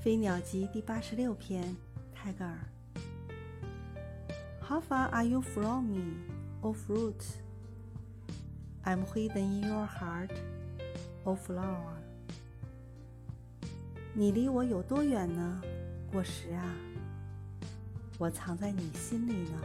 《飞鸟集》第八十六篇，泰戈尔。How far are you from me, O fruit? I'm hidden in your heart, O flower. 你离我有多远呢，果实啊？我藏在你心里呢。